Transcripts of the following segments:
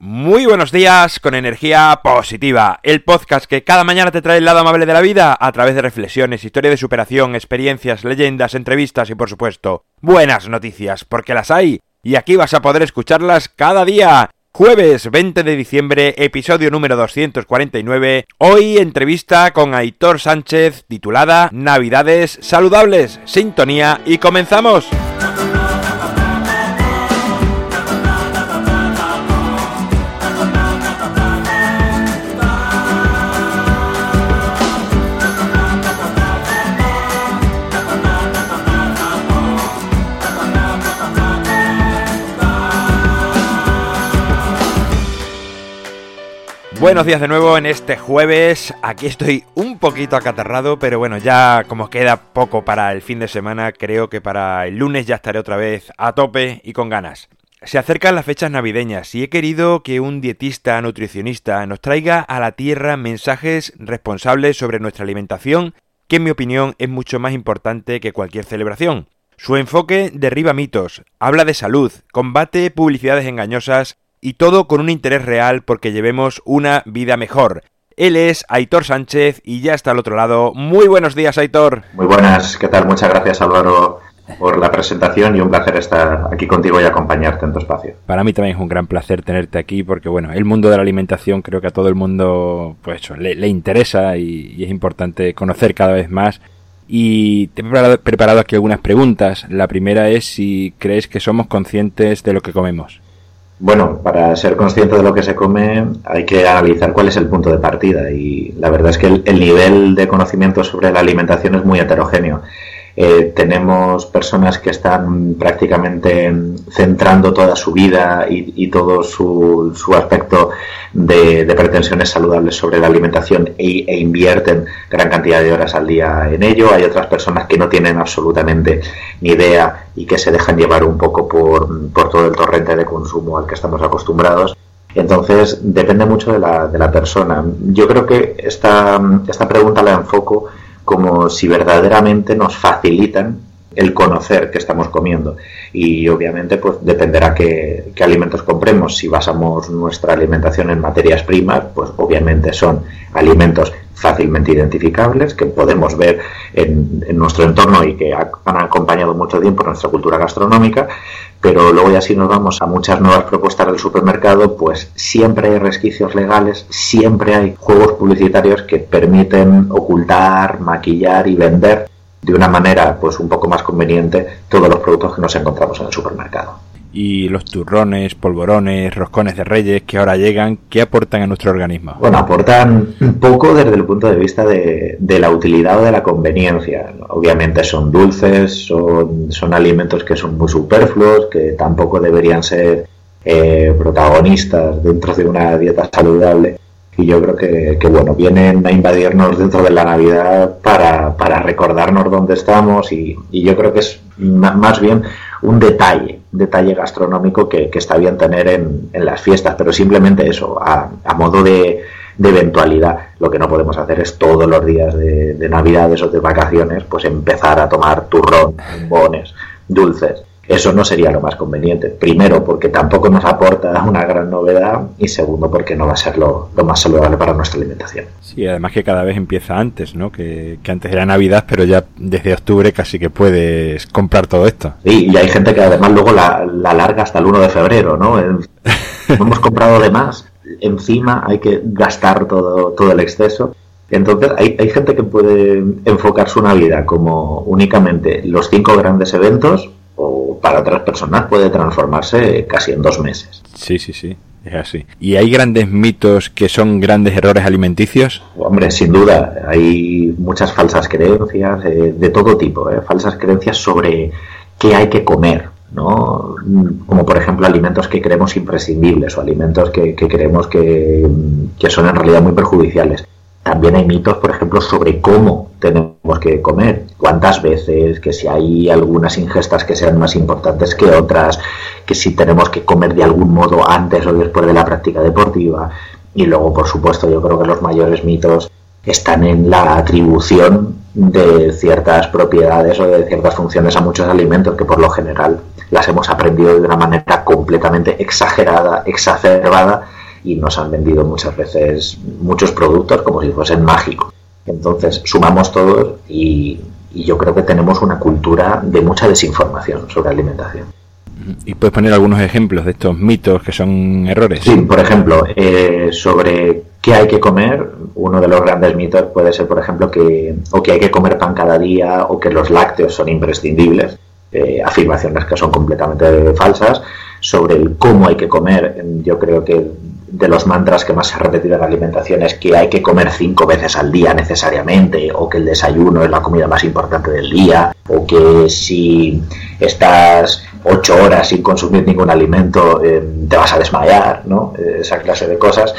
Muy buenos días con energía positiva, el podcast que cada mañana te trae el lado amable de la vida a través de reflexiones, historia de superación, experiencias, leyendas, entrevistas y por supuesto buenas noticias, porque las hay y aquí vas a poder escucharlas cada día. Jueves 20 de diciembre, episodio número 249. Hoy entrevista con Aitor Sánchez titulada Navidades saludables, sintonía y comenzamos. Buenos días de nuevo en este jueves. Aquí estoy un poquito acatarrado, pero bueno, ya como queda poco para el fin de semana, creo que para el lunes ya estaré otra vez a tope y con ganas. Se acercan las fechas navideñas y he querido que un dietista nutricionista nos traiga a la tierra mensajes responsables sobre nuestra alimentación, que en mi opinión es mucho más importante que cualquier celebración. Su enfoque derriba mitos, habla de salud, combate publicidades engañosas y todo con un interés real porque llevemos una vida mejor. Él es Aitor Sánchez y ya está al otro lado. Muy buenos días, Aitor. Muy buenas, ¿qué tal? Muchas gracias, Álvaro, por la presentación y un placer estar aquí contigo y acompañarte en tu espacio. Para mí también es un gran placer tenerte aquí porque, bueno, el mundo de la alimentación creo que a todo el mundo pues, le, interesa y, es importante conocer cada vez más. Y te he preparado, preparado aquí algunas preguntas. La primera es si crees que somos conscientes de lo que comemos. Bueno, para ser consciente de lo que se come hay que analizar cuál es el punto de partida y la verdad es que el, nivel de conocimiento sobre la alimentación es muy heterogéneo. Eh, tenemos personas que están prácticamente centrando toda su vida y, todo su, aspecto de, pretensiones saludables sobre la alimentación e, e, invierten gran cantidad de horas al día en ello. Hay otras personas que no tienen absolutamente ni idea y que se dejan llevar un poco por, por todo el torrente de consumo al que estamos acostumbrados. Entonces, depende mucho de la, de la persona. Yo creo que esta, esta pregunta la enfoco como si verdaderamente nos facilitan el conocer qué estamos comiendo. Y obviamente pues dependerá qué, alimentos compremos. Si basamos nuestra alimentación en materias primas, pues obviamente son alimentos fácilmente identificables que podemos ver en, nuestro entorno y que han acompañado mucho tiempo nuestra cultura gastronómica, pero luego ya si nos vamos a muchas nuevas propuestas del supermercado, pues siempre hay resquicios legales, siempre hay juegos publicitarios que permiten ocultar, maquillar y vender de una manera pues un poco más conveniente todos los productos que nos encontramos en el supermercado. Y los turrones, polvorones, roscones de reyes que ahora llegan, ¿qué aportan a nuestro organismo? Bueno, aportan poco desde el punto de vista de, de la utilidad o de la conveniencia. Obviamente son dulces, son, son alimentos que son muy superfluos, que tampoco deberían ser eh, protagonistas dentro de una dieta saludable y yo creo que, bueno, vienen a invadirnos dentro de la Navidad para, para recordarnos dónde estamos y, yo creo que es más bien un detalle, detalle gastronómico que, está bien tener en, en, las fiestas, pero simplemente eso, a, modo de, de, eventualidad. Lo que no podemos hacer es todos los días de, de Navidades o de vacaciones, pues empezar a tomar turrón, bombones, dulces eso no sería lo más conveniente. Primero, porque tampoco nos aporta una gran novedad y segundo, porque no va a ser lo, más saludable para nuestra alimentación. Sí, además que cada vez empieza antes, ¿no? Que, antes era Navidad, pero ya desde octubre casi que puedes comprar todo esto. Sí, y hay gente que además luego la, larga hasta el 1 de febrero, ¿no? hemos comprado de más, encima hay que gastar todo, todo el exceso. Entonces, hay, hay gente que puede enfocar su Navidad como únicamente los cinco grandes eventos o para otras personas puede transformarse casi en dos meses. Sí, sí, sí. Es así. ¿Y hay grandes mitos que son grandes errores alimenticios? Hombre, sin duda. Hay muchas falsas creencias eh, de todo tipo. Eh, falsas creencias sobre qué hay que comer. ¿no? Como por ejemplo alimentos que creemos imprescindibles o alimentos que, creemos que, que son en realidad muy perjudiciales. También hay mitos, por ejemplo, sobre cómo tenemos que comer, cuántas veces, que si hay algunas ingestas que sean más importantes que otras, que si tenemos que comer de algún modo antes o después de la práctica deportiva. Y luego, por supuesto, yo creo que los mayores mitos están en la atribución de ciertas propiedades o de ciertas funciones a muchos alimentos que por lo general las hemos aprendido de una manera completamente exagerada, exacerbada y nos han vendido muchas veces muchos productos como si fuesen mágicos. Entonces sumamos todos y, yo creo que tenemos una cultura de mucha desinformación sobre alimentación. ¿Y puedes poner algunos ejemplos de estos mitos que son errores? Sí, por ejemplo, eh, sobre qué hay que comer, uno de los grandes mitos puede ser, por ejemplo, que, o que hay que comer pan cada día o que los lácteos son imprescindibles. Eh, afirmaciones que son completamente falsas. Sobre el cómo hay que comer, yo creo que de los mantras que más se ha repetido en alimentación es que hay que comer cinco veces al día necesariamente, o que el desayuno es la comida más importante del día, o que si estás ocho horas sin consumir ningún alimento eh, te vas a desmayar, ¿no? Esa clase de cosas.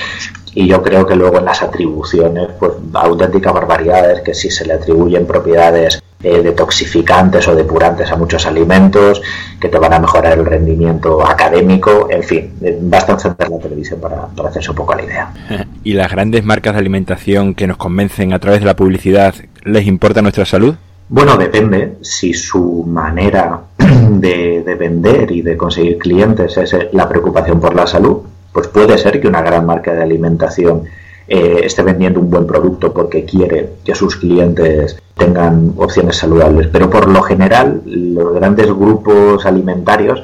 Y yo creo que luego en las atribuciones, pues auténticas barbaridades, que si se le atribuyen propiedades eh, detoxificantes o depurantes a muchos alimentos, que te van a mejorar el rendimiento académico, en fin, eh, basta encender la televisión para, para hacerse un poco la idea. ¿Y las grandes marcas de alimentación que nos convencen a través de la publicidad les importa nuestra salud? Bueno, depende. Si su manera de, de, vender y de conseguir clientes es la preocupación por la salud, pues puede ser que una gran marca de alimentación eh, esté vendiendo un buen producto porque quiere que sus clientes tengan opciones saludables. Pero por lo general, los grandes grupos alimentarios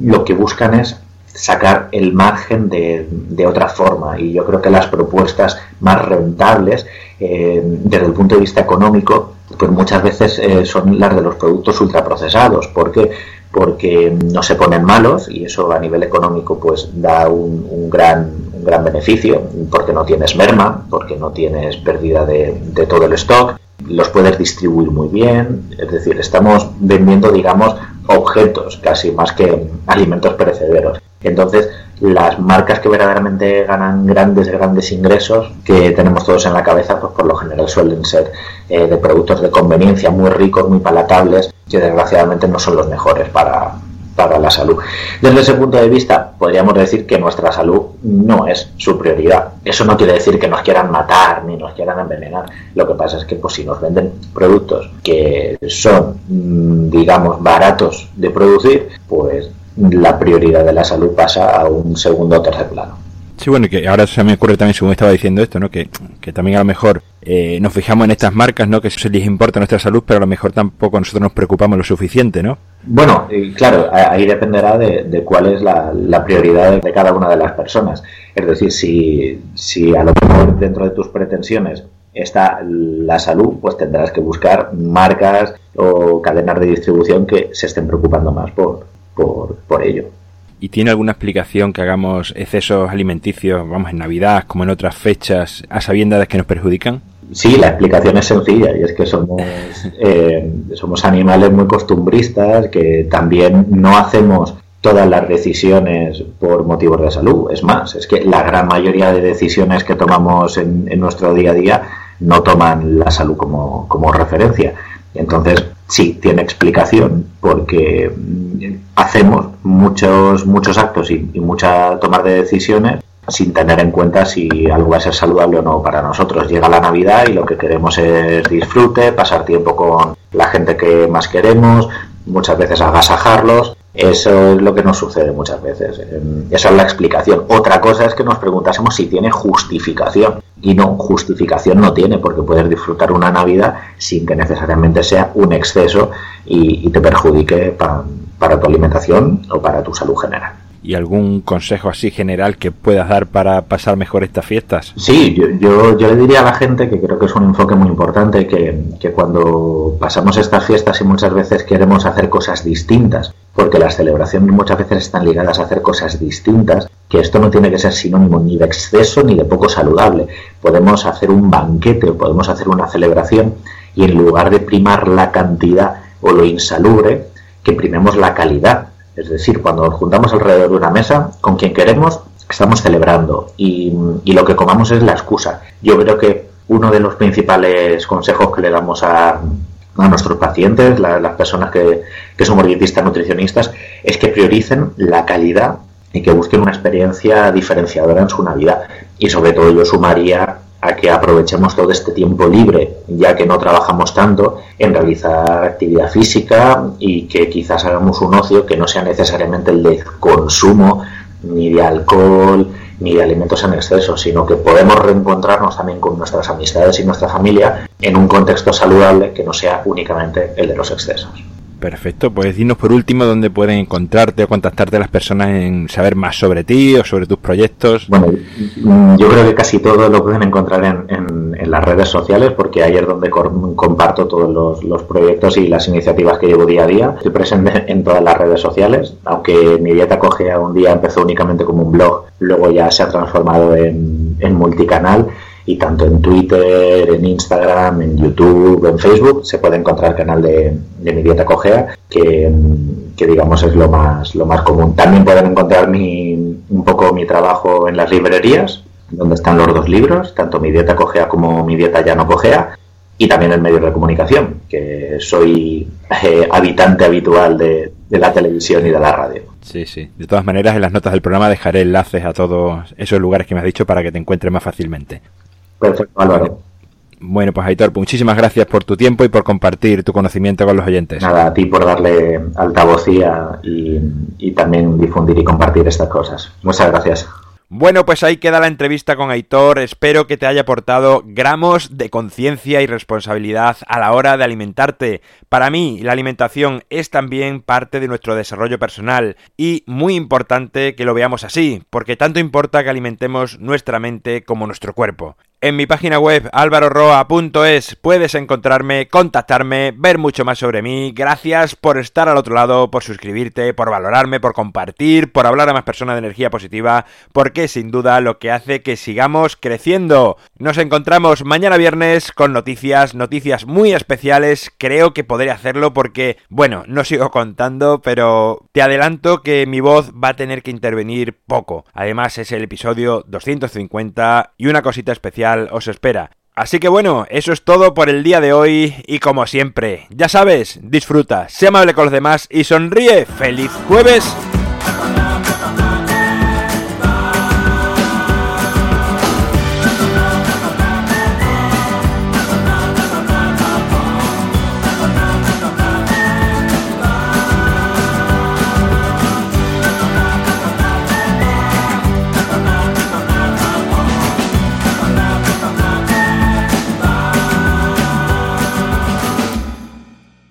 lo que buscan es sacar el margen de, de otra forma. Y yo creo que las propuestas más rentables eh, desde el punto de vista económico pues muchas veces eh, son las de los productos ultraprocesados. Porque porque no se ponen malos y eso a nivel económico pues da un, gran, gran beneficio porque no tienes merma, porque no tienes pérdida de, de, todo el stock, los puedes distribuir muy bien, es decir, estamos vendiendo digamos objetos casi más que alimentos perecederos. Entonces, las marcas que verdaderamente ganan grandes, grandes ingresos que tenemos todos en la cabeza, pues por lo general suelen ser eh, de productos de conveniencia muy ricos, muy palatables, que desgraciadamente no son los mejores para, para la salud. Desde ese punto de vista, podríamos decir que nuestra salud no es su prioridad. Eso no quiere decir que nos quieran matar ni nos quieran envenenar. Lo que pasa es que pues, si nos venden productos que son, mm, digamos, baratos de producir, pues la prioridad de la salud pasa a un segundo o tercer plano. Sí, bueno, que ahora se me ocurre también, según estaba diciendo esto, ¿no? que, que también a lo mejor eh, nos fijamos en estas marcas, ¿no? que se les importa nuestra salud, pero a lo mejor tampoco nosotros nos preocupamos lo suficiente, ¿no? Bueno, claro, ahí dependerá de, cuál es la, la, prioridad de cada una de las personas. Es decir, si, si a lo mejor dentro de tus pretensiones está la salud, pues tendrás que buscar marcas o cadenas de distribución que se estén preocupando más por, por, ello. ¿Y tiene alguna explicación que hagamos excesos alimenticios, vamos, en Navidad como en otras fechas, a sabiendas que nos perjudican? Sí, la explicación es sencilla y es que somos, eh, somos animales muy costumbristas que también no hacemos todas las decisiones por motivos de salud. Es más, es que la gran mayoría de decisiones que tomamos en, en nuestro día a día no toman la salud como, como referencia. Entonces, sí, tiene explicación porque mm, hacemos muchos, muchos actos y, mucha tomar de decisiones sin tener en cuenta si algo va a ser saludable o no para nosotros. Llega la Navidad y lo que queremos es disfrute, pasar tiempo con la gente que más queremos, muchas veces agasajarlos eso es lo que nos sucede muchas veces. Esa es la explicación. Otra cosa es que nos preguntásemos si tiene justificación. Y no, justificación no tiene, porque puedes disfrutar una Navidad sin que necesariamente sea un exceso y, te perjudique para tu alimentación o para tu salud general y algún consejo así general que puedas dar para pasar mejor estas fiestas. Sí, yo, yo, le diría a la gente que creo que es un enfoque muy importante, que, que, cuando pasamos estas fiestas y muchas veces queremos hacer cosas distintas, porque las celebraciones muchas veces están ligadas a hacer cosas distintas, que esto no tiene que ser sinónimo ni de exceso ni de poco saludable. Podemos hacer un banquete o podemos hacer una celebración y en lugar de primar la cantidad o lo insalubre, que primemos la calidad es decir, cuando nos juntamos alrededor de una mesa con quien queremos, estamos celebrando y, lo que comamos es la excusa. Yo creo que uno de los principales consejos que le damos a, nuestros pacientes, las personas que, que somos dietistas nutricionistas, es que prioricen la calidad y que busquen una experiencia diferenciadora en su Navidad. Y sobre todo yo sumaría a que aprovechemos todo este tiempo libre, ya que no trabajamos tanto, en realizar actividad física y que quizás hagamos un ocio que no sea necesariamente el de consumo ni de alcohol ni de alimentos en exceso, sino que podemos reencontrarnos también con nuestras amistades y nuestra familia en un contexto saludable que no sea únicamente el de los excesos. Perfecto, pues dinos por último dónde pueden encontrarte o contactarte las personas en saber más sobre ti o sobre tus proyectos. Bueno, yo creo que casi todo lo pueden encontrar en, las redes sociales porque ahí es donde comparto todos los, proyectos y las iniciativas que llevo día a día. Estoy presente en todas las redes sociales, aunque mi dieta cogea un día empezó únicamente como un blog, luego ya se ha transformado en, en multicanal y tanto en Twitter, en Instagram, en YouTube, en Facebook se puede encontrar el canal de, Mi Dieta Cogea, que, digamos es lo más, lo más común. También pueden encontrar mi, un poco mi trabajo en las librerías, donde están los dos libros, tanto Mi Dieta Cogea como Mi Dieta Ya No Cogea, y también en medios de comunicación, que soy eh, habitante habitual de, de la televisión y de la radio. Sí, sí. De todas maneras, en las notas del programa dejaré enlaces a todos esos lugares que me has dicho para que te encuentres más fácilmente. Perfecto, Álvaro. Bueno, pues Aitor, muchísimas gracias por tu tiempo y por compartir tu conocimiento con los oyentes. Nada, a ti por darle altavocía y, y también difundir y compartir estas cosas. Muchas gracias. Bueno, pues ahí queda la entrevista con Aitor. Espero que te haya aportado gramos de conciencia y responsabilidad a la hora de alimentarte. Para mí, la alimentación es también parte de nuestro desarrollo personal y muy importante que lo veamos así, porque tanto importa que alimentemos nuestra mente como nuestro cuerpo. En mi página web alvaroroa.es puedes encontrarme, contactarme, ver mucho más sobre mí. Gracias por estar al otro lado, por suscribirte, por valorarme, por compartir, por hablar a más personas de energía positiva, porque sin duda lo que hace que sigamos creciendo. Nos encontramos mañana viernes con noticias, noticias muy especiales. Creo que podré hacerlo porque, bueno, no sigo contando, pero te adelanto que mi voz va a tener que intervenir poco. Además es el episodio 250 y una cosita especial os espera. Así que bueno, eso es todo por el día de hoy y como siempre, ya sabes, disfruta, sé amable con los demás y sonríe. ¡Feliz jueves!